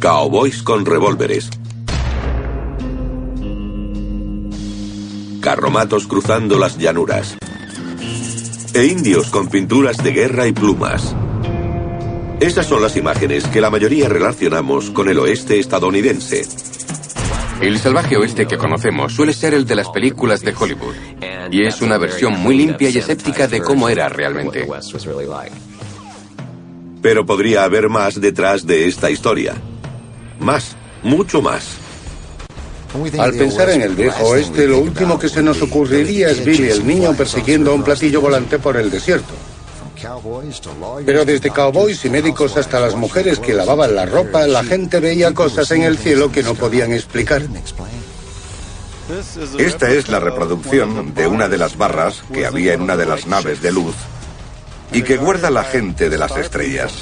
Cowboys con revólveres. Carromatos cruzando las llanuras. E indios con pinturas de guerra y plumas. Esas son las imágenes que la mayoría relacionamos con el oeste estadounidense. El salvaje oeste que conocemos suele ser el de las películas de Hollywood, y es una versión muy limpia y escéptica de cómo era realmente. Pero podría haber más detrás de esta historia. Más, mucho más. Al pensar en el viejo oeste, lo último que se nos ocurriría es Billy el niño persiguiendo a un platillo volante por el desierto. Pero desde cowboys y médicos hasta las mujeres que lavaban la ropa, la gente veía cosas en el cielo que no podían explicar. Esta es la reproducción de una de las barras que había en una de las naves de luz y que guarda la gente de las estrellas.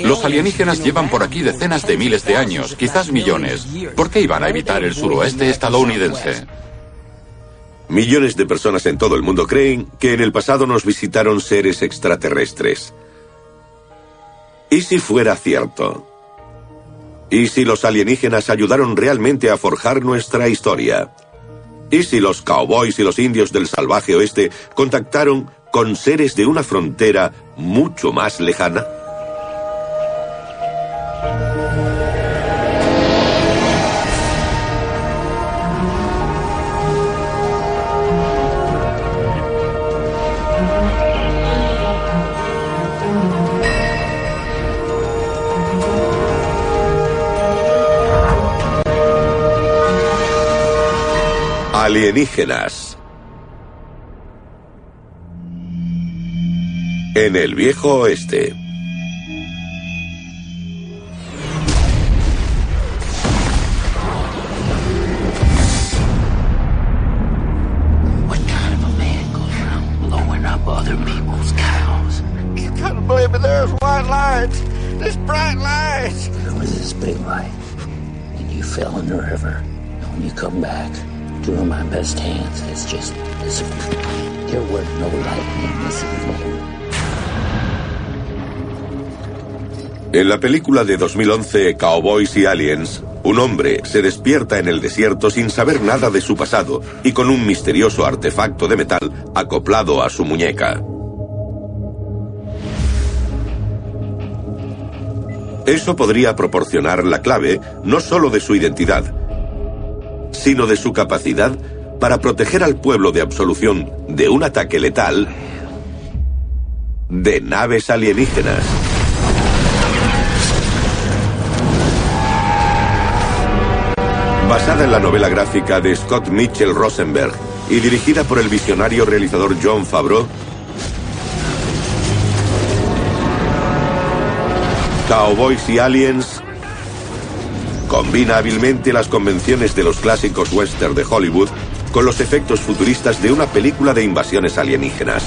Los alienígenas llevan por aquí decenas de miles de años, quizás millones. ¿Por qué iban a evitar el suroeste estadounidense? Millones de personas en todo el mundo creen que en el pasado nos visitaron seres extraterrestres. ¿Y si fuera cierto? ¿Y si los alienígenas ayudaron realmente a forjar nuestra historia? ¿Y si los cowboys y los indios del salvaje oeste contactaron con seres de una frontera mucho más lejana? Alienígenas. En el viejo oeste. En la película de 2011 Cowboys y Aliens, un hombre se despierta en el desierto sin saber nada de su pasado y con un misterioso artefacto de metal acoplado a su muñeca. Eso podría proporcionar la clave no solo de su identidad, sino de su capacidad para proteger al pueblo de absolución de un ataque letal de naves alienígenas. Basada en la novela gráfica de Scott Mitchell Rosenberg y dirigida por el visionario realizador John Favreau, Cowboys y Aliens combina hábilmente las convenciones de los clásicos western de Hollywood con los efectos futuristas de una película de invasiones alienígenas.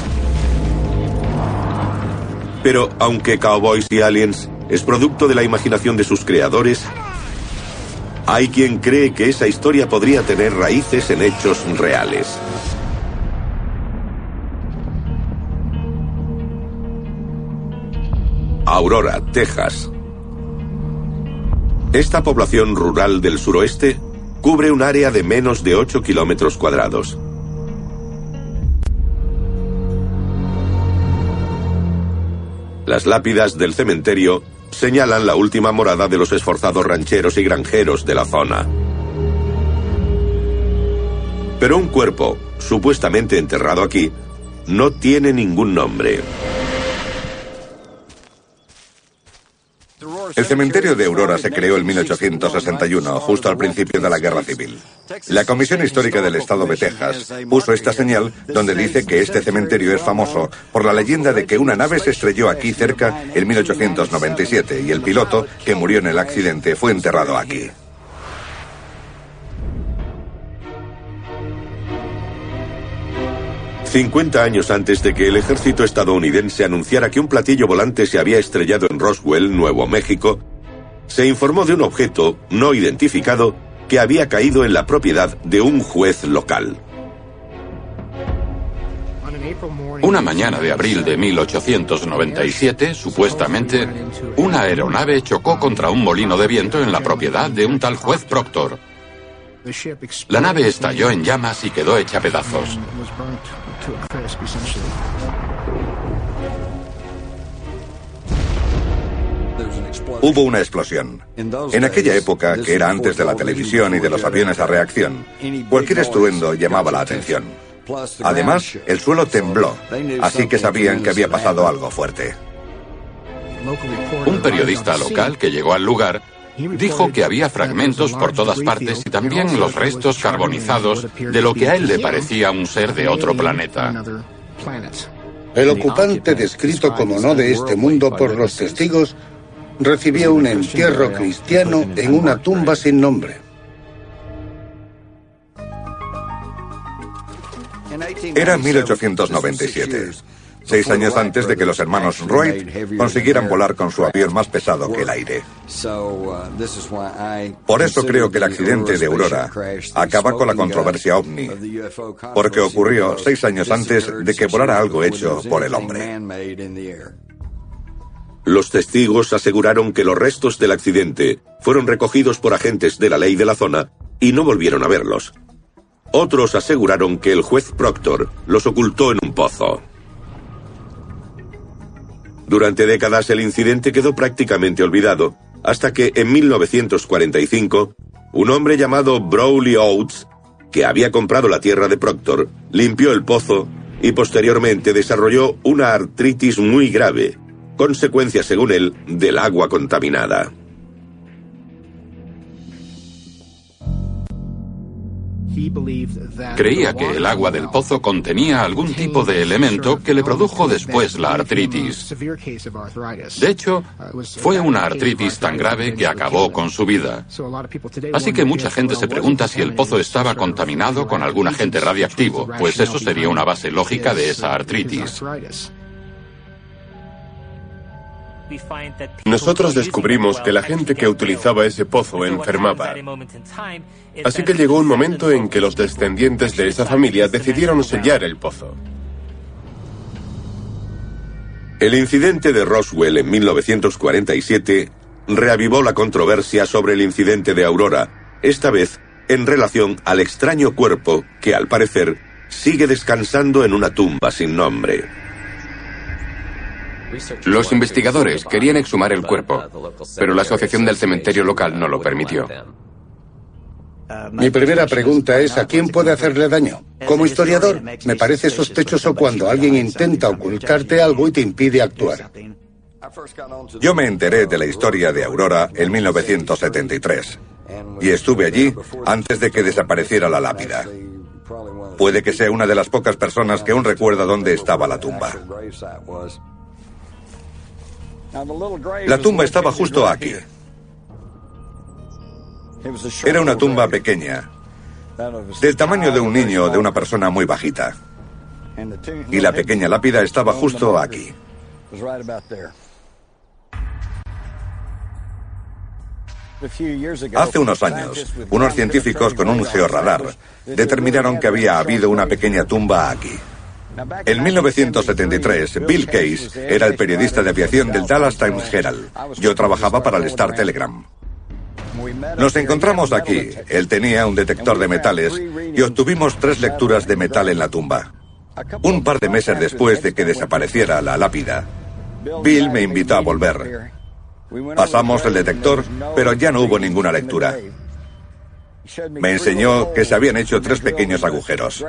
Pero aunque Cowboys y Aliens es producto de la imaginación de sus creadores, hay quien cree que esa historia podría tener raíces en hechos reales. Aurora, Texas. Esta población rural del suroeste cubre un área de menos de 8 kilómetros cuadrados. Las lápidas del cementerio señalan la última morada de los esforzados rancheros y granjeros de la zona. Pero un cuerpo, supuestamente enterrado aquí, no tiene ningún nombre. El cementerio de Aurora se creó en 1861, justo al principio de la Guerra Civil. La Comisión Histórica del Estado de Texas puso esta señal donde dice que este cementerio es famoso por la leyenda de que una nave se estrelló aquí cerca en 1897 y el piloto, que murió en el accidente, fue enterrado aquí. Cincuenta años antes de que el ejército estadounidense anunciara que un platillo volante se había estrellado en Roswell, Nuevo México, se informó de un objeto no identificado que había caído en la propiedad de un juez local. Una mañana de abril de 1897, supuestamente, una aeronave chocó contra un molino de viento en la propiedad de un tal juez Proctor. La nave estalló en llamas y quedó hecha pedazos. Hubo una explosión. En aquella época, que era antes de la televisión y de los aviones a reacción, cualquier estruendo llamaba la atención. Además, el suelo tembló, así que sabían que había pasado algo fuerte. Un periodista local que llegó al lugar dijo que había fragmentos por todas partes y también los restos carbonizados de lo que a él le parecía un ser de otro planeta. El ocupante, descrito como no de este mundo por los testigos, recibió un entierro cristiano en una tumba sin nombre. Era 1897, seis años antes de que los hermanos Wright consiguieran volar con su avión más pesado que el aire. Por eso creo que el accidente de Aurora acaba con la controversia ovni, porque ocurrió seis años antes de que volara algo hecho por el hombre. Los testigos aseguraron que los restos del accidente fueron recogidos por agentes de la ley de la zona y no volvieron a verlos. Otros aseguraron que el juez Proctor los ocultó en un pozo. Durante décadas el incidente quedó prácticamente olvidado, hasta que en 1945, un hombre llamado Browley Oates, que había comprado la tierra de Proctor, limpió el pozo y posteriormente desarrolló una artritis muy grave, consecuencia, según él, del agua contaminada. Creía que el agua del pozo contenía algún tipo de elemento que le produjo después la artritis. De hecho, fue una artritis tan grave que acabó con su vida. Así que mucha gente se pregunta si el pozo estaba contaminado con algún agente radiactivo, pues eso sería una base lógica de esa artritis. Nosotros descubrimos que la gente que utilizaba ese pozo enfermaba. Así que llegó un momento en que los descendientes de esa familia decidieron sellar el pozo. El incidente de Roswell en 1947 reavivó la controversia sobre el incidente de Aurora, esta vez en relación al extraño cuerpo que, al parecer, sigue descansando en una tumba sin nombre. Los investigadores querían exhumar el cuerpo, pero la asociación del cementerio local no lo permitió. Mi primera pregunta es, ¿a quién puede hacerle daño? Como historiador, me parece sospechoso cuando alguien intenta ocultarte algo y te impide actuar. Yo me enteré de la historia de Aurora en 1973 y estuve allí antes de que desapareciera la lápida. Puede que sea una de las pocas personas que aún recuerda dónde estaba la tumba. La tumba estaba justo aquí. Era una tumba pequeña, del tamaño de un niño o de una persona muy bajita. Y la pequeña lápida estaba justo aquí. Hace unos años, unos científicos con un georradar determinaron que había habido una pequeña tumba aquí. En 1973, Bill Case era el periodista de aviación del Dallas Times Herald. Yo trabajaba para el Star Telegram. Nos encontramos aquí. Él tenía un detector de metales y obtuvimos tres lecturas de metal en la tumba. Un par de meses después de que desapareciera la lápida, Bill me invitó a volver. Pasamos el detector, pero ya no hubo ninguna lectura. Me enseñó que se habían hecho tres pequeños agujeros.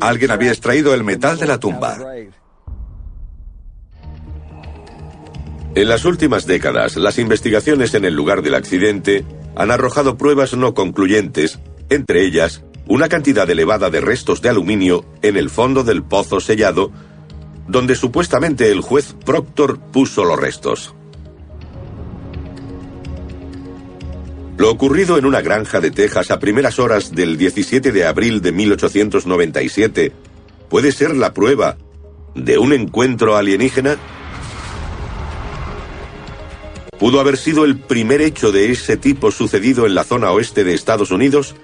Alguien había extraído el metal de la tumba. En las últimas décadas, las investigaciones en el lugar del accidente han arrojado pruebas no concluyentes, entre ellas una cantidad elevada de restos de aluminio en el fondo del pozo sellado, donde supuestamente el juez Proctor puso los restos. Lo ocurrido en una granja de Texas a primeras horas del 17 de abril de 1897 puede ser la prueba de un encuentro alienígena. Pudo haber sido el primer hecho de ese tipo sucedido en la zona oeste de Estados Unidos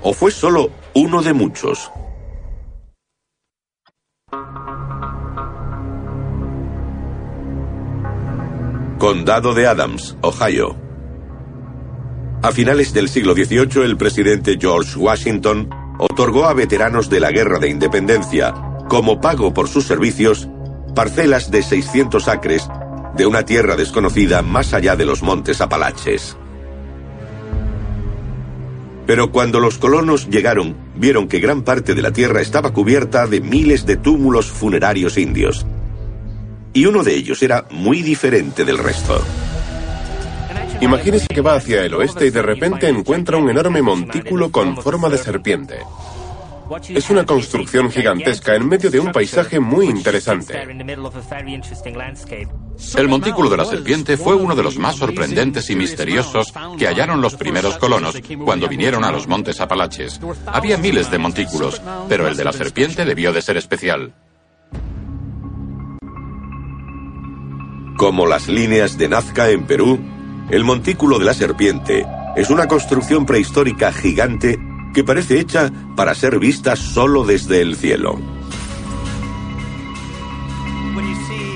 o fue solo uno de muchos. Condado de Adams, Ohio. A finales del siglo XVIII, el presidente George Washington otorgó a veteranos de la Guerra de Independencia, como pago por sus servicios, parcelas de 600 acres de una tierra desconocida más allá de los montes Apalaches. Pero cuando los colonos llegaron, vieron que gran parte de la tierra estaba cubierta de miles de túmulos funerarios indios. Y uno de ellos era muy diferente del resto. Imagínese que va hacia el oeste y de repente encuentra un enorme montículo con forma de serpiente. Es una construcción gigantesca en medio de un paisaje muy interesante. El montículo de la serpiente fue uno de los más sorprendentes y misteriosos que hallaron los primeros colonos cuando vinieron a los montes Apalaches. Había miles de montículos, pero el de la serpiente debió de ser especial. Como las líneas de Nazca en Perú, el montículo de la serpiente es una construcción prehistórica gigante que parece hecha para ser vista solo desde el cielo.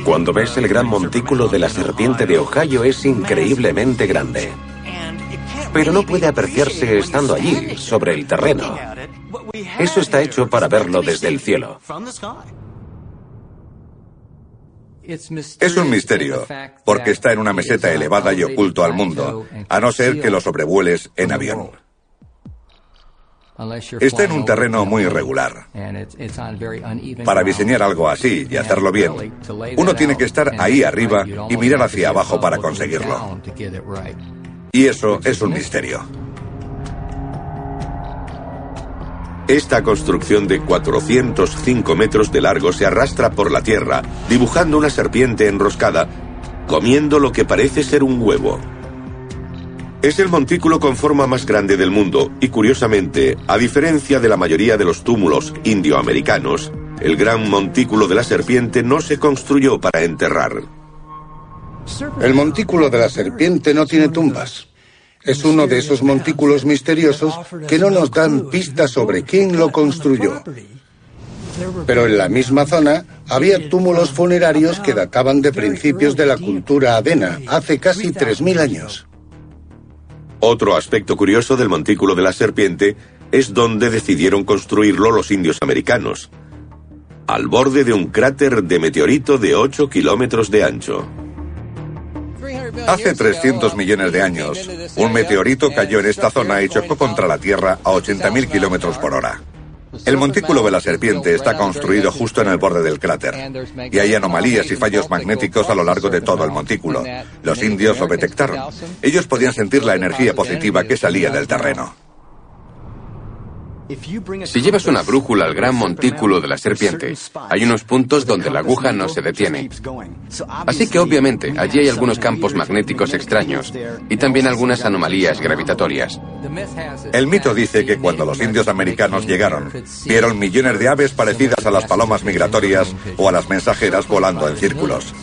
Cuando ves el gran montículo de la serpiente de Ohio es increíblemente grande. Pero no puede apreciarse estando allí, sobre el terreno. Eso está hecho para verlo desde el cielo. Es un misterio, porque está en una meseta elevada y oculto al mundo, a no ser que lo sobrevueles en avión. Está en un terreno muy irregular. Para diseñar algo así y hacerlo bien, uno tiene que estar ahí arriba y mirar hacia abajo para conseguirlo. Y eso es un misterio. Esta construcción de 405 metros de largo se arrastra por la tierra, dibujando una serpiente enroscada, comiendo lo que parece ser un huevo. Es el montículo con forma más grande del mundo y curiosamente, a diferencia de la mayoría de los túmulos indioamericanos, el gran montículo de la serpiente no se construyó para enterrar. El montículo de la serpiente no tiene tumbas. Es uno de esos montículos misteriosos que no nos dan pistas sobre quién lo construyó. Pero en la misma zona había túmulos funerarios que databan de principios de la cultura adena, hace casi 3.000 años. Otro aspecto curioso del montículo de la serpiente es donde decidieron construirlo los indios americanos, al borde de un cráter de meteorito de 8 kilómetros de ancho. Hace 300 millones de años, un meteorito cayó en esta zona y chocó contra la Tierra a 80.000 kilómetros por hora. El montículo de la serpiente está construido justo en el borde del cráter y hay anomalías y fallos magnéticos a lo largo de todo el montículo. Los indios lo detectaron. Ellos podían sentir la energía positiva que salía del terreno. Si llevas una brújula al gran montículo de la serpiente, hay unos puntos donde la aguja no se detiene. Así que obviamente allí hay algunos campos magnéticos extraños y también algunas anomalías gravitatorias. El mito dice que cuando los indios americanos llegaron, vieron millones de aves parecidas a las palomas migratorias o a las mensajeras volando en círculos.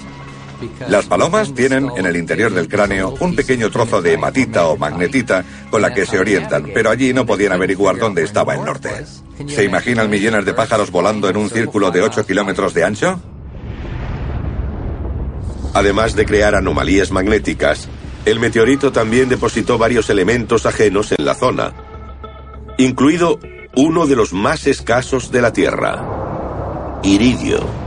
Las palomas tienen en el interior del cráneo un pequeño trozo de hematita o magnetita con la que se orientan, pero allí no podían averiguar dónde estaba el norte. ¿Se imaginan millones de pájaros volando en un círculo de 8 kilómetros de ancho? Además de crear anomalías magnéticas, el meteorito también depositó varios elementos ajenos en la zona, incluido uno de los más escasos de la Tierra, iridio.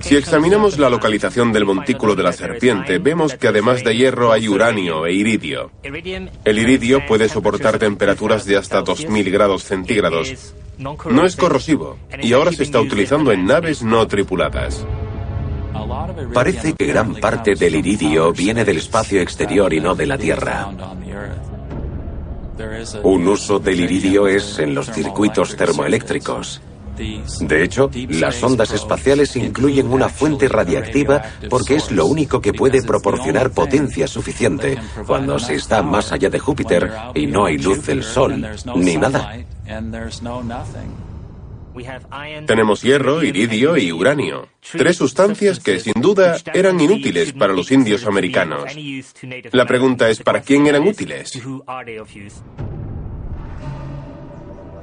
Si examinamos la localización del montículo de la serpiente, vemos que además de hierro hay uranio e iridio. El iridio puede soportar temperaturas de hasta 2000 grados centígrados. No es corrosivo y ahora se está utilizando en naves no tripuladas. Parece que gran parte del iridio viene del espacio exterior y no de la Tierra. Un uso del iridio es en los circuitos termoeléctricos. De hecho, las ondas espaciales incluyen una fuente radiactiva porque es lo único que puede proporcionar potencia suficiente cuando se está más allá de Júpiter y no hay luz del Sol, ni nada. Tenemos hierro, iridio y uranio, tres sustancias que sin duda eran inútiles para los indios americanos. La pregunta es, ¿para quién eran útiles?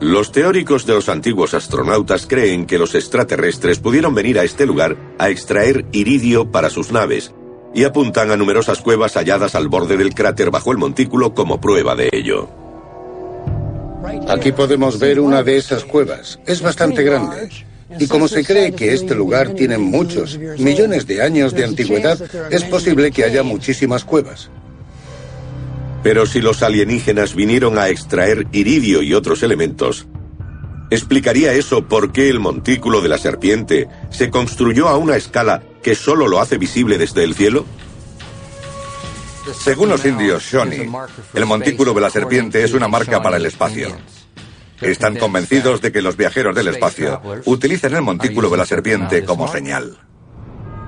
Los teóricos de los antiguos astronautas creen que los extraterrestres pudieron venir a este lugar a extraer iridio para sus naves y apuntan a numerosas cuevas halladas al borde del cráter bajo el montículo como prueba de ello. Aquí podemos ver una de esas cuevas. Es bastante grande. Y como se cree que este lugar tiene muchos, millones de años de antigüedad, es posible que haya muchísimas cuevas. Pero si los alienígenas vinieron a extraer iridio y otros elementos, ¿explicaría eso por qué el montículo de la serpiente se construyó a una escala que solo lo hace visible desde el cielo? Según los indios Shawnee, el montículo de la serpiente es una marca para el espacio. Están convencidos de que los viajeros del espacio utilizan el montículo de la serpiente como señal.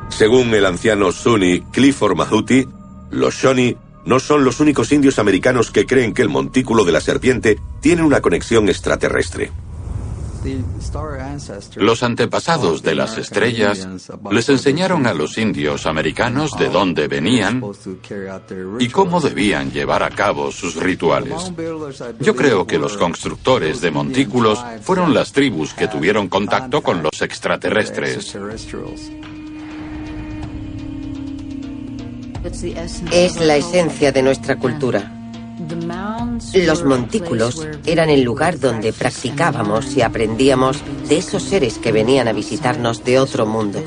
Según el anciano Sunni Clifford Mahuti, los Shawnee no son los únicos indios americanos que creen que el montículo de la serpiente tiene una conexión extraterrestre. Los antepasados de las estrellas les enseñaron a los indios americanos de dónde venían y cómo debían llevar a cabo sus rituales. Yo creo que los constructores de montículos fueron las tribus que tuvieron contacto con los extraterrestres. Es la esencia de nuestra cultura. Los montículos eran el lugar donde practicábamos y aprendíamos de esos seres que venían a visitarnos de otro mundo.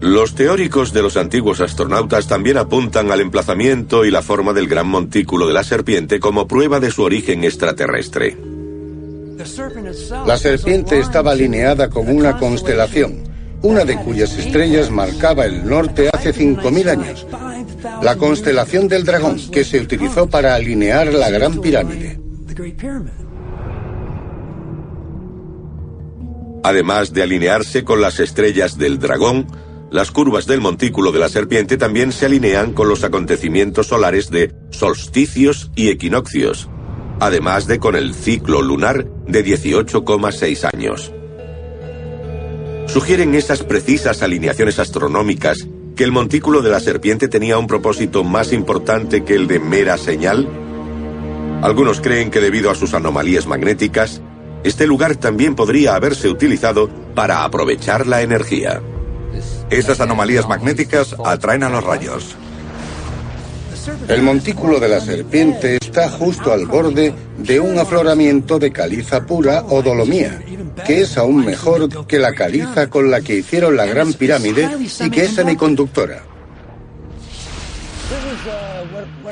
Los teóricos de los antiguos astronautas también apuntan al emplazamiento y la forma del gran montículo de la serpiente como prueba de su origen extraterrestre. La serpiente estaba alineada con una constelación, una de cuyas estrellas marcaba el norte hace 5.000 años, la constelación del dragón, que se utilizó para alinear la Gran Pirámide. Además de alinearse con las estrellas del dragón, las curvas del montículo de la serpiente también se alinean con los acontecimientos solares de solsticios y equinoccios, además de con el ciclo lunar de 18,6 años. Sugieren esas precisas alineaciones astronómicas que el montículo de la serpiente tenía un propósito más importante que el de mera señal? Algunos creen que debido a sus anomalías magnéticas, este lugar también podría haberse utilizado para aprovechar la energía. Esas anomalías magnéticas atraen a los rayos. El montículo de la serpiente está justo al borde de un afloramiento de caliza pura o dolomía, que es aún mejor que la caliza con la que hicieron la Gran Pirámide y que es semiconductora.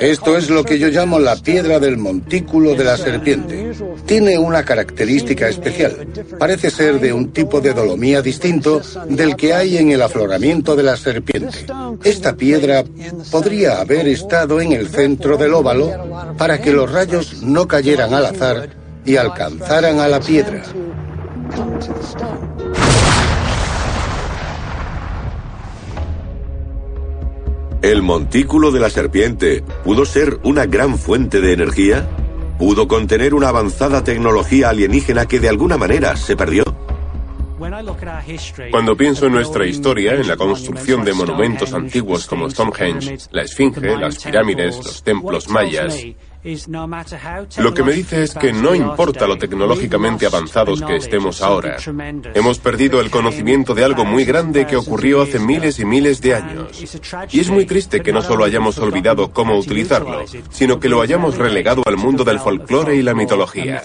Esto es lo que yo llamo la piedra del montículo de la serpiente. Tiene una característica especial. Parece ser de un tipo de dolomía distinto del que hay en el afloramiento de la serpiente. Esta piedra podría haber estado en el centro del óvalo para que los rayos no cayeran al azar y alcanzaran a la piedra. ¿El montículo de la serpiente pudo ser una gran fuente de energía? ¿Pudo contener una avanzada tecnología alienígena que de alguna manera se perdió? Cuando pienso en nuestra historia, en la construcción de monumentos antiguos como Stonehenge, la Esfinge, las pirámides, los templos mayas, lo que me dice es que no importa lo tecnológicamente avanzados que estemos ahora, hemos perdido el conocimiento de algo muy grande que ocurrió hace miles y miles de años. Y es muy triste que no solo hayamos olvidado cómo utilizarlo, sino que lo hayamos relegado al mundo del folclore y la mitología.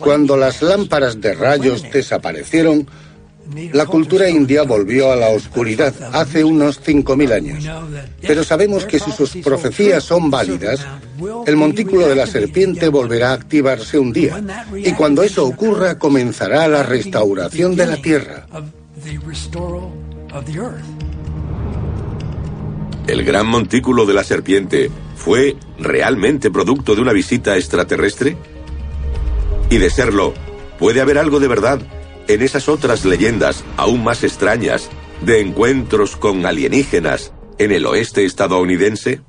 Cuando las lámparas de rayos desaparecieron, la cultura india volvió a la oscuridad hace unos 5.000 años. Pero sabemos que si sus profecías son válidas, el montículo de la serpiente volverá a activarse un día. Y cuando eso ocurra, comenzará la restauración de la Tierra. ¿El gran montículo de la serpiente fue realmente producto de una visita extraterrestre? Y de serlo, ¿puede haber algo de verdad en esas otras leyendas aún más extrañas de encuentros con alienígenas en el oeste estadounidense?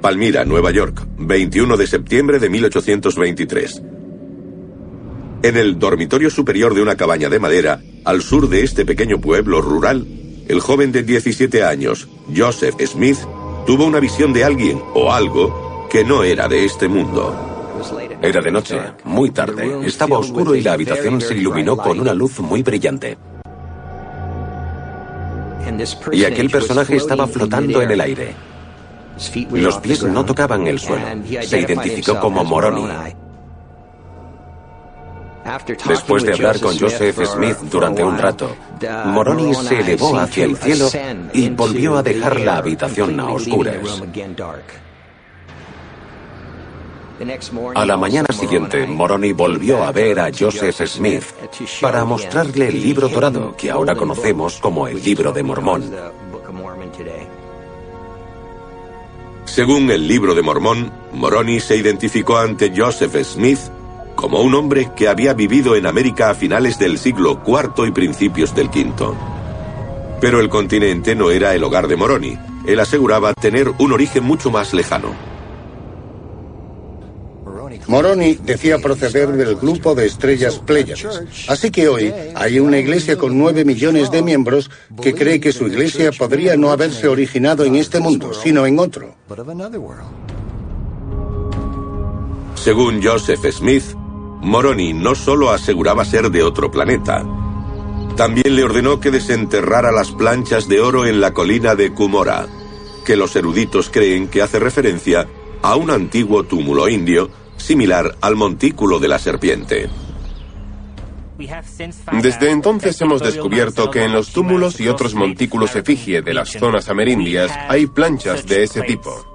Palmira, Nueva York, 21 de septiembre de 1823. En el dormitorio superior de una cabaña de madera, al sur de este pequeño pueblo rural, el joven de 17 años, Joseph Smith, tuvo una visión de alguien o algo que no era de este mundo. Era de noche, muy tarde. Estaba oscuro y la habitación se iluminó con una luz muy brillante. Y aquel personaje estaba flotando en el aire. Los pies no tocaban el suelo. Se identificó como Moroni. Después de hablar con Joseph Smith durante un rato, Moroni se elevó hacia el cielo y volvió a dejar la habitación a oscuras. A la mañana siguiente, Moroni volvió a ver a Joseph Smith para mostrarle el libro dorado que ahora conocemos como el libro de Mormón. Según el libro de Mormón, Moroni se identificó ante Joseph Smith como un hombre que había vivido en América a finales del siglo IV y principios del V. Pero el continente no era el hogar de Moroni. Él aseguraba tener un origen mucho más lejano. Moroni decía proceder del grupo de estrellas Pléyades. Así que hoy hay una iglesia con nueve millones de miembros que cree que su iglesia podría no haberse originado en este mundo, sino en otro. Según Joseph Smith, Moroni no solo aseguraba ser de otro planeta, también le ordenó que desenterrara las planchas de oro en la colina de Cumora, que los eruditos creen que hace referencia a un antiguo túmulo indio similar al montículo de la serpiente. Desde entonces hemos descubierto que en los túmulos y otros montículos efigie de las zonas amerindias hay planchas de ese tipo.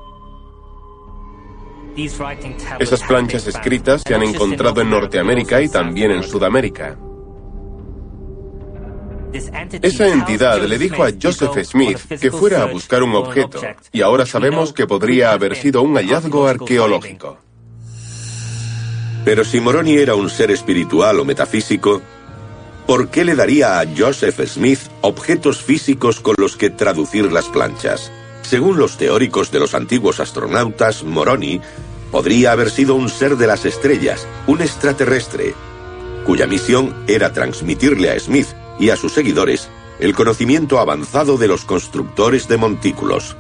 Esas planchas escritas se han encontrado en Norteamérica y también en Sudamérica. Esa entidad le dijo a Joseph Smith que fuera a buscar un objeto, y ahora sabemos que podría haber sido un hallazgo arqueológico. Pero si Moroni era un ser espiritual o metafísico, ¿por qué le daría a Joseph Smith objetos físicos con los que traducir las planchas? Según los teóricos de los antiguos astronautas, Moroni podría haber sido un ser de las estrellas, un extraterrestre, cuya misión era transmitirle a Smith y a sus seguidores el conocimiento avanzado de los constructores de montículos.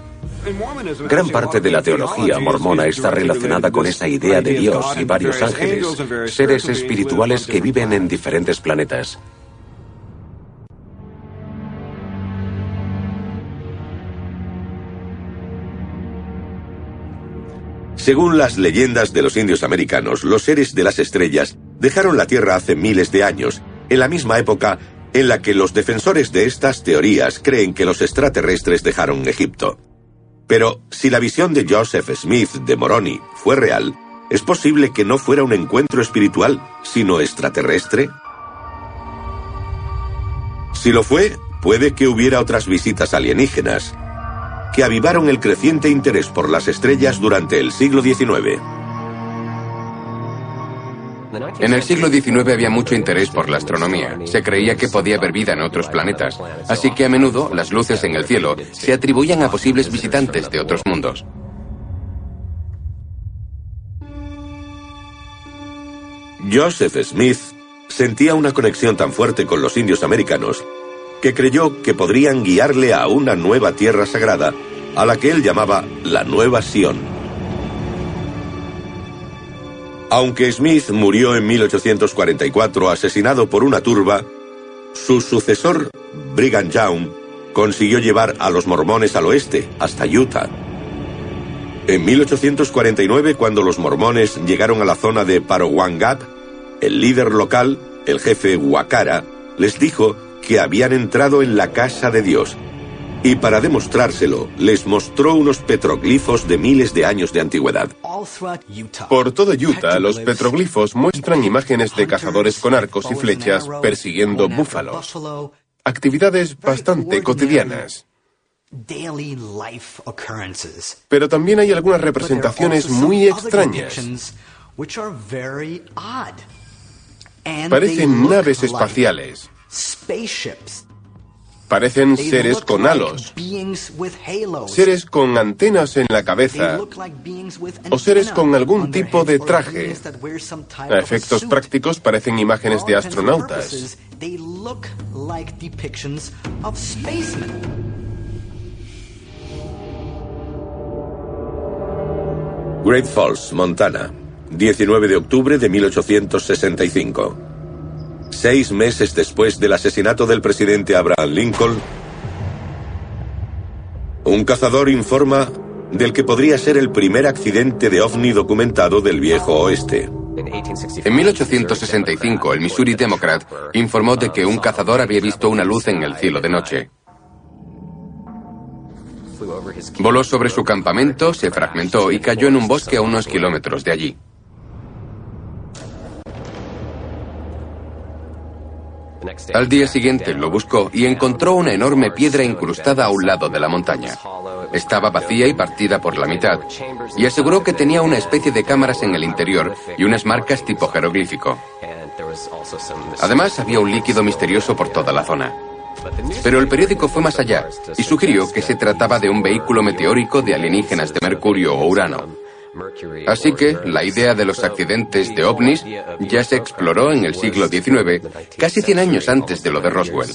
Gran parte de la teología mormona está relacionada con esa idea de Dios y varios ángeles, seres espirituales que viven en diferentes planetas. Según las leyendas de los indios americanos, los seres de las estrellas dejaron la Tierra hace miles de años, en la misma época en la que los defensores de estas teorías creen que los extraterrestres dejaron Egipto. Pero si la visión de Joseph Smith de Moroni fue real, ¿es posible que no fuera un encuentro espiritual, sino extraterrestre? Si lo fue, puede que hubiera otras visitas alienígenas, que avivaron el creciente interés por las estrellas durante el siglo XIX. En el siglo XIX había mucho interés por la astronomía. Se creía que podía haber vida en otros planetas. Así que a menudo las luces en el cielo se atribuían a posibles visitantes de otros mundos. Joseph Smith sentía una conexión tan fuerte con los indios americanos que creyó que podrían guiarle a una nueva tierra sagrada a la que él llamaba la Nueva Sion. Aunque Smith murió en 1844 asesinado por una turba, su sucesor, Brigham Young, consiguió llevar a los mormones al oeste, hasta Utah. En 1849, cuando los mormones llegaron a la zona de Parowan Gap, el líder local, el jefe Wakara, les dijo que habían entrado en la casa de Dios y para demostrárselo les mostró unos petroglifos de miles de años de antigüedad. Por todo Utah, los petroglifos muestran imágenes de cazadores con arcos y flechas persiguiendo búfalos. Actividades bastante cotidianas. Pero también hay algunas representaciones muy extrañas. Parecen naves espaciales Parecen seres con halos, seres con antenas en la cabeza o seres con algún tipo de traje. A efectos prácticos parecen imágenes de astronautas. Great Falls, Montana, 19 de octubre de 1865. Seis meses después del asesinato del presidente Abraham Lincoln, un cazador informa del que podría ser el primer accidente de ovni documentado del viejo oeste. En 1865, el Missouri Democrat informó de que un cazador había visto una luz en el cielo de noche. Voló sobre su campamento, se fragmentó y cayó en un bosque a unos kilómetros de allí. Al día siguiente lo buscó y encontró una enorme piedra incrustada a un lado de la montaña. Estaba vacía y partida por la mitad, y aseguró que tenía una especie de cámaras en el interior y unas marcas tipo jeroglífico. Además, había un líquido misterioso por toda la zona. Pero el periódico fue más allá y sugirió que se trataba de un vehículo meteórico de alienígenas de Mercurio o Urano. Así que la idea de los accidentes de ovnis ya se exploró en el siglo XIX, casi 100 años antes de lo de Roswell.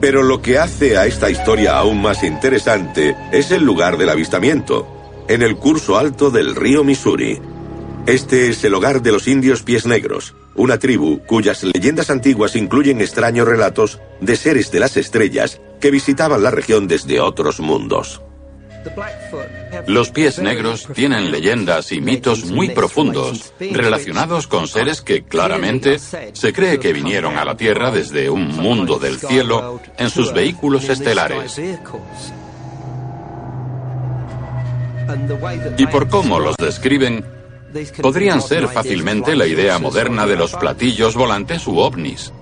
Pero lo que hace a esta historia aún más interesante es el lugar del avistamiento, en el curso alto del río Missouri. Este es el hogar de los indios pies negros, una tribu cuyas leyendas antiguas incluyen extraños relatos de seres de las estrellas que visitaban la región desde otros mundos. Los pies negros tienen leyendas y mitos muy profundos relacionados con seres que claramente se cree que vinieron a la Tierra desde un mundo del cielo en sus vehículos estelares. Y por cómo los describen, podrían ser fácilmente la idea moderna de los platillos volantes u ovnis.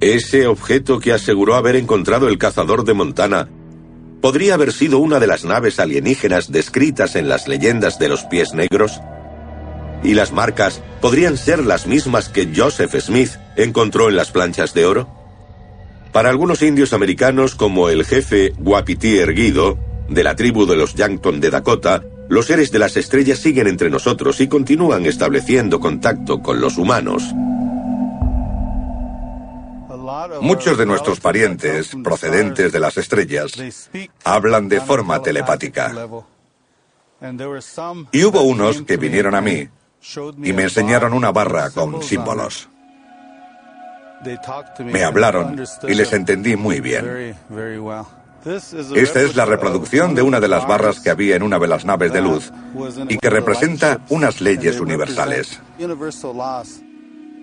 Ese objeto que aseguró haber encontrado el cazador de Montana podría haber sido una de las naves alienígenas descritas en las leyendas de los pies negros. ¿Y las marcas podrían ser las mismas que Joseph Smith encontró en las planchas de oro? Para algunos indios americanos como el jefe Wapiti Erguido, de la tribu de los Yankton de Dakota, los seres de las estrellas siguen entre nosotros y continúan estableciendo contacto con los humanos. Muchos de nuestros parientes, procedentes de las estrellas, hablan de forma telepática. Y hubo unos que vinieron a mí y me enseñaron una barra con símbolos. Me hablaron y les entendí muy bien. Esta es la reproducción de una de las barras que había en una de las naves de luz y que representa unas leyes universales.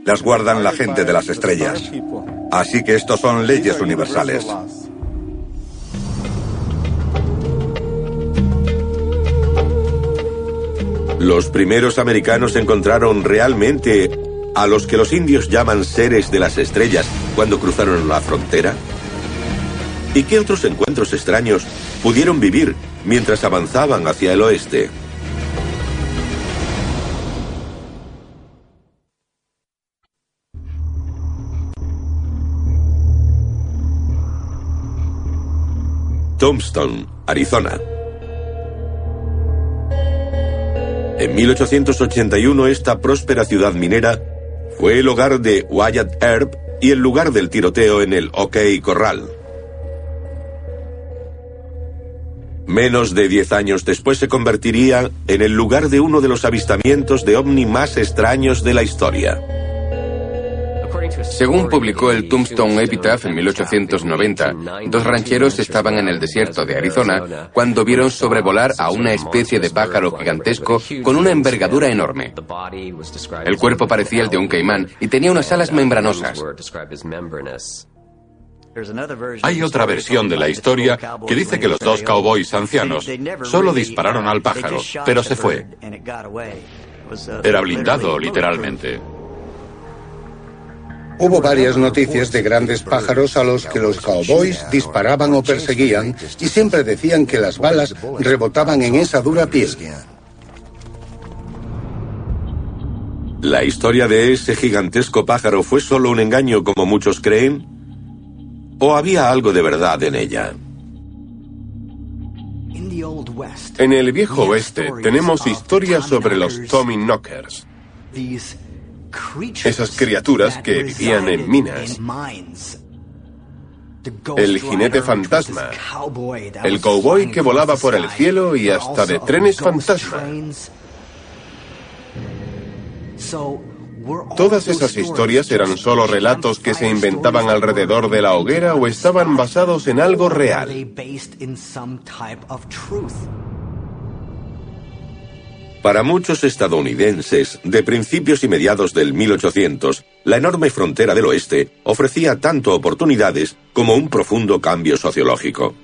Las guardan la gente de las estrellas. Así que estos son leyes universales. Los primeros americanos encontraron realmente a los que los indios llaman seres de las estrellas cuando cruzaron la frontera. ¿Y qué otros encuentros extraños pudieron vivir mientras avanzaban hacia el oeste? Tombstone, Arizona. En 1881 esta próspera ciudad minera fue el hogar de Wyatt Earp y el lugar del tiroteo en el OK Corral. Menos de diez años después se convertiría en el lugar de uno de los avistamientos de ovni más extraños de la historia. Según publicó el Tombstone Epitaph en 1890, dos rancheros estaban en el desierto de Arizona cuando vieron sobrevolar a una especie de pájaro gigantesco con una envergadura enorme. El cuerpo parecía el de un caimán y tenía unas alas membranosas. Hay otra versión de la historia que dice que los dos cowboys ancianos solo dispararon al pájaro, pero se fue. Era blindado, literalmente. Hubo varias noticias de grandes pájaros a los que los cowboys disparaban o perseguían y siempre decían que las balas rebotaban en esa dura piel. ¿La historia de ese gigantesco pájaro fue solo un engaño como muchos creen? ¿O había algo de verdad en ella? En el viejo oeste tenemos historias sobre los Tommy Knockers. Esas criaturas que vivían en minas. El jinete fantasma. El cowboy que volaba por el cielo y hasta de trenes fantasma. ¿Todas esas historias eran solo relatos que se inventaban alrededor de la hoguera o estaban basados en algo real? Para muchos estadounidenses, de principios y mediados del 1800, la enorme frontera del oeste ofrecía tanto oportunidades como un profundo cambio sociológico.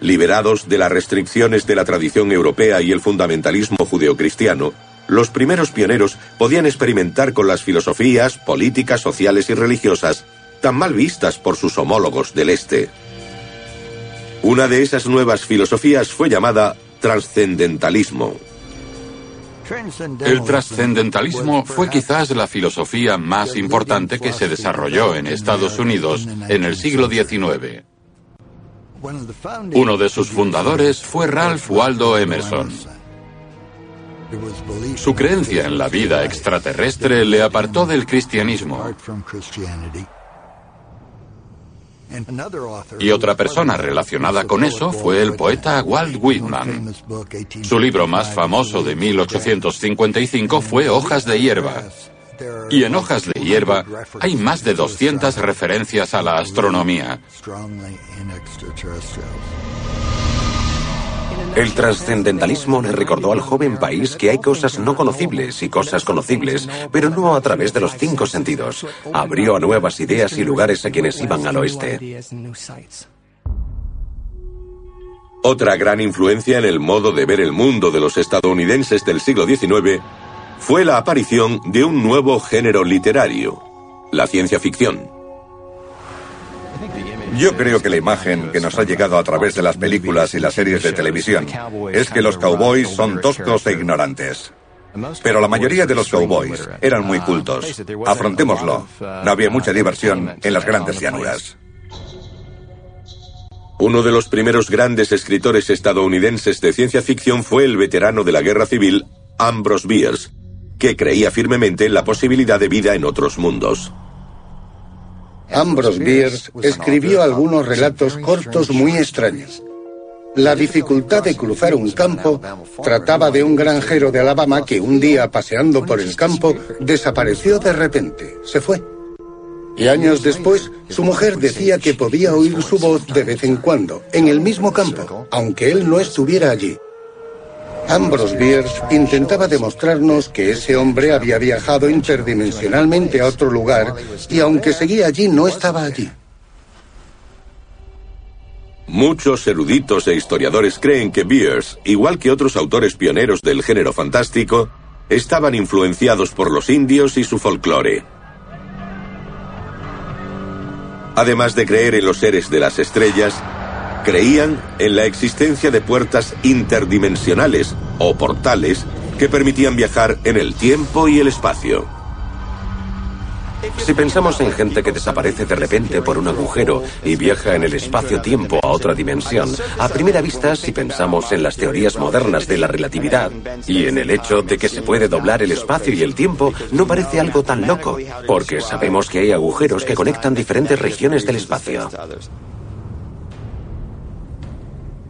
Liberados de las restricciones de la tradición europea y el fundamentalismo judeocristiano, los primeros pioneros podían experimentar con las filosofías, políticas, sociales y religiosas tan mal vistas por sus homólogos del Este. Una de esas nuevas filosofías fue llamada trascendentalismo. El trascendentalismo fue quizás la filosofía más importante que se desarrolló en Estados Unidos en el siglo XIX. Uno de sus fundadores fue Ralph Waldo Emerson. Su creencia en la vida extraterrestre le apartó del cristianismo. Y otra persona relacionada con eso fue el poeta Walt Whitman. Su libro más famoso de 1855 fue Hojas de hierba. Y en Hojas de hierba hay más de 200 referencias a la astronomía. El trascendentalismo le recordó al joven país que hay cosas no conocibles y cosas conocibles, pero no a través de los cinco sentidos. Abrió a nuevas ideas y lugares a quienes iban al oeste. Otra gran influencia en el modo de ver el mundo de los estadounidenses del siglo XIX fue la aparición de un nuevo género literario, la ciencia ficción. Yo creo que la imagen que nos ha llegado a través de las películas y las series de televisión es que los cowboys son toscos e ignorantes. Pero la mayoría de los cowboys eran muy cultos. Afrontémoslo. No había mucha diversión en las grandes llanuras. Uno de los primeros grandes escritores estadounidenses de ciencia ficción fue el veterano de la Guerra Civil, Ambrose Bierce, que creía firmemente en la posibilidad de vida en otros mundos. Ambrose Bierce escribió algunos relatos cortos muy extraños. La dificultad de cruzar un campo trataba de un granjero de Alabama que un día paseando por el campo desapareció de repente, se fue. Y años después, su mujer decía que podía oír su voz de vez en cuando, en el mismo campo, aunque él no estuviera allí. Ambrose Bierce intentaba demostrarnos que ese hombre había viajado interdimensionalmente a otro lugar y aunque seguía allí, no estaba allí. Muchos eruditos e historiadores creen que Bierce, igual que otros autores pioneros del género fantástico, estaban influenciados por los indios y su folclore. Además de creer en los seres de las estrellas, creían en la existencia de puertas interdimensionales o portales que permitían viajar en el tiempo y el espacio. Si pensamos en gente que desaparece de repente por un agujero y viaja en el espacio-tiempo a otra dimensión, a primera vista, si pensamos en las teorías modernas de la relatividad y en el hecho de que se puede doblar el espacio y el tiempo, no parece algo tan loco, porque sabemos que hay agujeros que conectan diferentes regiones del espacio.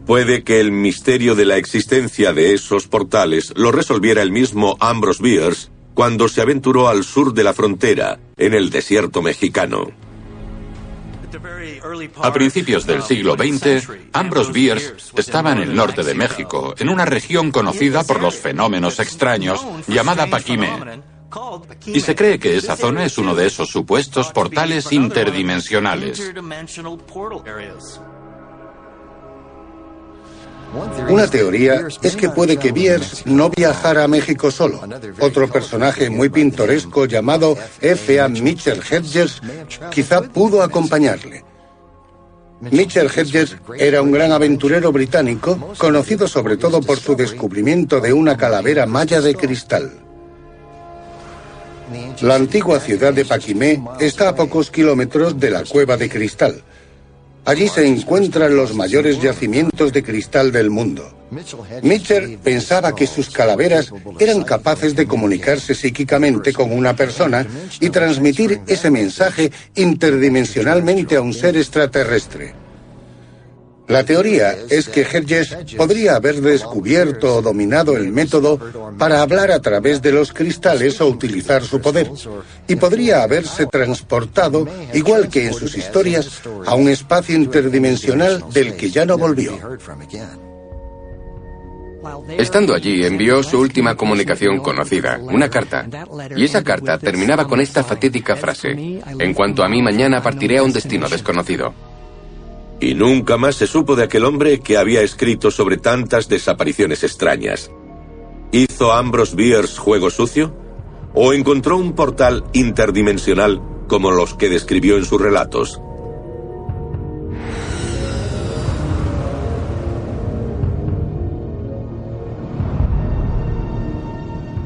Puede que el misterio de la existencia de esos portales lo resolviera el mismo Ambrose Bierce cuando se aventuró al sur de la frontera, en el desierto mexicano. A principios del siglo XX, Ambrose Bierce estaba en el norte de México, en una región conocida por los fenómenos extraños llamada Paquime. Y se cree que esa zona es uno de esos supuestos portales interdimensionales. Una teoría es que puede que Bierce no viajara a México solo. Otro personaje muy pintoresco llamado F.A. Mitchell Hedges quizá pudo acompañarle. Mitchell Hedges era un gran aventurero británico, conocido sobre todo por su descubrimiento de una calavera maya de cristal. La antigua ciudad de Paquimé está a pocos kilómetros de la cueva de cristal. Allí se encuentran los mayores yacimientos de cristal del mundo. Mitchell pensaba que sus calaveras eran capaces de comunicarse psíquicamente con una persona y transmitir ese mensaje interdimensionalmente a un ser extraterrestre. La teoría es que Hedges podría haber descubierto o dominado el método para hablar a través de los cristales o utilizar su poder, y podría haberse transportado, igual que en sus historias, a un espacio interdimensional del que ya no volvió. Estando allí, envió su última comunicación conocida, una carta. Y esa carta terminaba con esta fatídica frase, en cuanto a mí mañana partiré a un destino desconocido. Y nunca más se supo de aquel hombre que había escrito sobre tantas desapariciones extrañas. ¿Hizo Ambrose Bierce juego sucio? ¿O encontró un portal interdimensional como los que describió en sus relatos?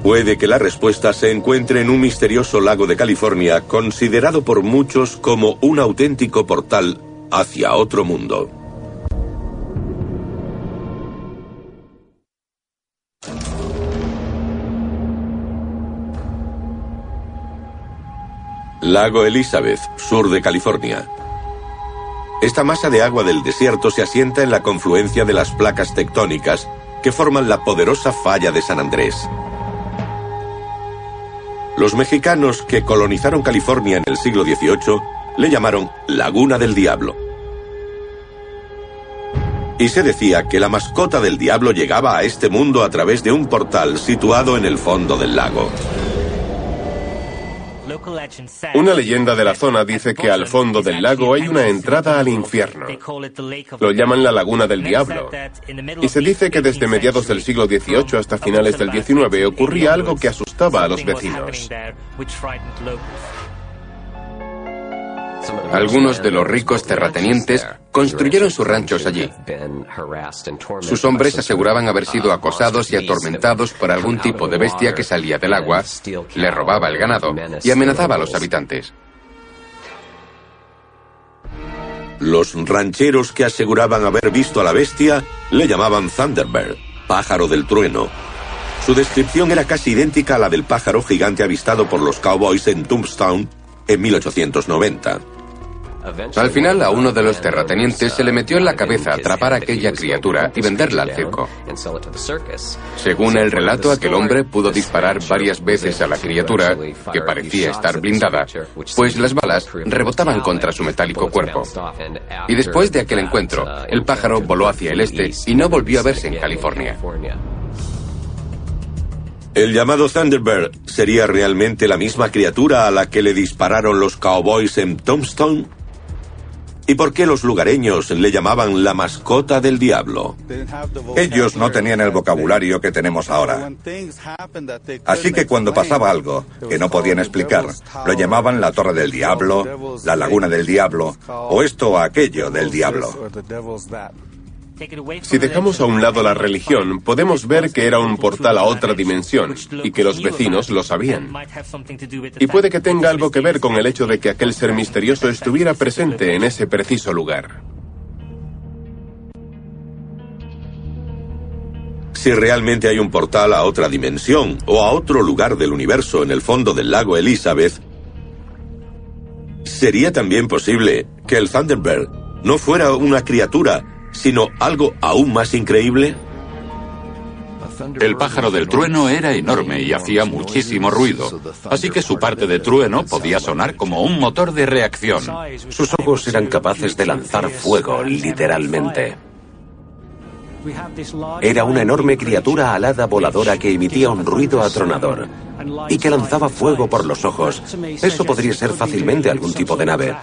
Puede que la respuesta se encuentre en un misterioso lago de California considerado por muchos como un auténtico portal hacia otro mundo. Lago Elizabeth, sur de California. Esta masa de agua del desierto se asienta en la confluencia de las placas tectónicas que forman la poderosa falla de San Andrés. Los mexicanos que colonizaron California en el siglo XVIII le llamaron Laguna del Diablo. Y se decía que la mascota del diablo llegaba a este mundo a través de un portal situado en el fondo del lago. Una leyenda de la zona dice que al fondo del lago hay una entrada al infierno. Lo llaman la Laguna del Diablo. Y se dice que desde mediados del siglo XVIII hasta finales del XIX ocurría algo que asustaba a los vecinos. Algunos de los ricos terratenientes construyeron sus ranchos allí. Sus hombres aseguraban haber sido acosados y atormentados por algún tipo de bestia que salía del agua, le robaba el ganado y amenazaba a los habitantes. Los rancheros que aseguraban haber visto a la bestia le llamaban Thunderbird, pájaro del trueno. Su descripción era casi idéntica a la del pájaro gigante avistado por los cowboys en Tombstone en 1890. Al final, a uno de los terratenientes se le metió en la cabeza atrapar a aquella criatura y venderla al circo. Según el relato, aquel hombre pudo disparar varias veces a la criatura, que parecía estar blindada, pues las balas rebotaban contra su metálico cuerpo. Y después de aquel encuentro, el pájaro voló hacia el este y no volvió a verse en California. El llamado Thunderbird sería realmente la misma criatura a la que le dispararon los cowboys en Tombstone. ¿Y por qué los lugareños le llamaban la mascota del diablo? Ellos no tenían el vocabulario que tenemos ahora. Así que cuando pasaba algo que no podían explicar, lo llamaban la Torre del Diablo, la Laguna del Diablo, o esto o aquello del Diablo. Si dejamos a un lado la religión, podemos ver que era un portal a otra dimensión y que los vecinos lo sabían. Y puede que tenga algo que ver con el hecho de que aquel ser misterioso estuviera presente en ese preciso lugar. Si realmente hay un portal a otra dimensión o a otro lugar del universo en el fondo del lago Elizabeth, sería también posible que el Thunderbird no fuera una criatura, sino algo aún más increíble? El pájaro del trueno era enorme y hacía muchísimo ruido, así que su parte de trueno podía sonar como un motor de reacción. Sus ojos eran capaces de lanzar fuego, literalmente. Era una enorme criatura alada voladora que emitía un ruido atronador y que lanzaba fuego por los ojos. Eso podría ser fácilmente algún tipo de nave.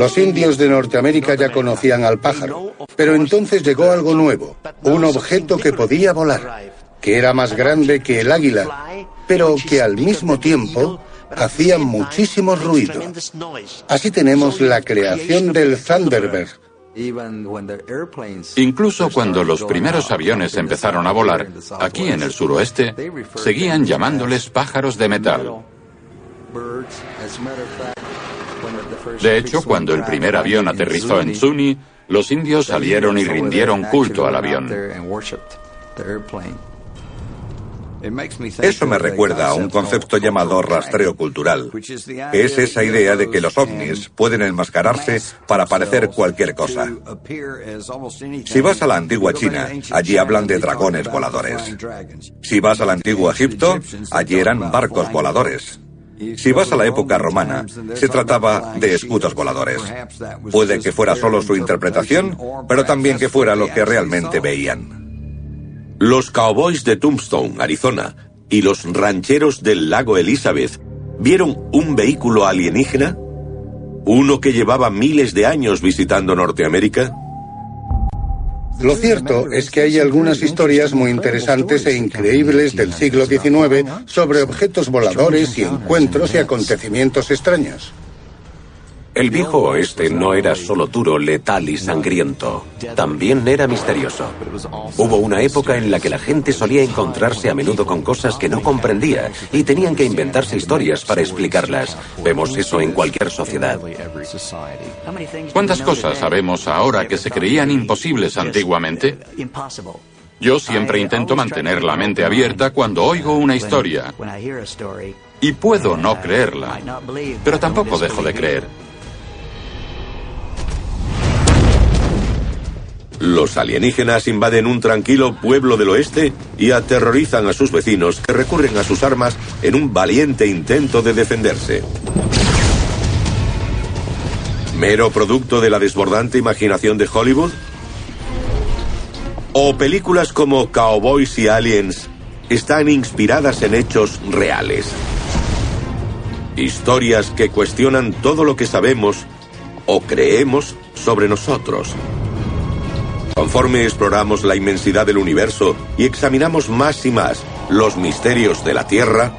Los indios de Norteamérica ya conocían al pájaro, pero entonces llegó algo nuevo, un objeto que podía volar, que era más grande que el águila, pero que al mismo tiempo hacía muchísimo ruido. Así tenemos la creación del Thunderbird, Incluso cuando los primeros aviones empezaron a volar, aquí en el suroeste, seguían llamándoles pájaros de metal. De hecho, cuando el primer avión aterrizó en Zuni, los indios salieron y rindieron culto al avión. Eso me recuerda a un concepto llamado rastreo cultural, que es esa idea de que los ovnis pueden enmascararse para parecer cualquier cosa. Si vas a la antigua China, allí hablan de dragones voladores. Si vas al antiguo Egipto, allí eran barcos voladores. Si vas a la época romana, se trataba de escudos voladores. Puede que fuera solo su interpretación, pero también que fuera lo que realmente veían. Los cowboys de Tombstone, Arizona, y los rancheros del lago Elizabeth vieron un vehículo alienígena? ¿Uno que llevaba miles de años visitando Norteamérica? Lo cierto es que hay algunas historias muy interesantes e increíbles del siglo XIX sobre objetos voladores y encuentros y acontecimientos extraños. El viejo oeste no era solo duro, letal y sangriento, también era misterioso. Hubo una época en la que la gente solía encontrarse a menudo con cosas que no comprendía y tenían que inventarse historias para explicarlas. Vemos eso en cualquier sociedad. ¿Cuántas cosas sabemos ahora que se creían imposibles antiguamente? Yo siempre intento mantener la mente abierta cuando oigo una historia. Y puedo no creerla, pero tampoco dejo de creer. Los alienígenas invaden un tranquilo pueblo del oeste y aterrorizan a sus vecinos que recurren a sus armas en un valiente intento de defenderse. ¿Mero producto de la desbordante imaginación de Hollywood? ¿O películas como Cowboys y Aliens están inspiradas en hechos reales? Historias que cuestionan todo lo que sabemos o creemos sobre nosotros. Conforme exploramos la inmensidad del universo y examinamos más y más los misterios de la Tierra,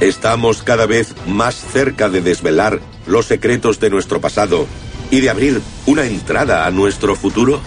estamos cada vez más cerca de desvelar los secretos de nuestro pasado y de abrir una entrada a nuestro futuro.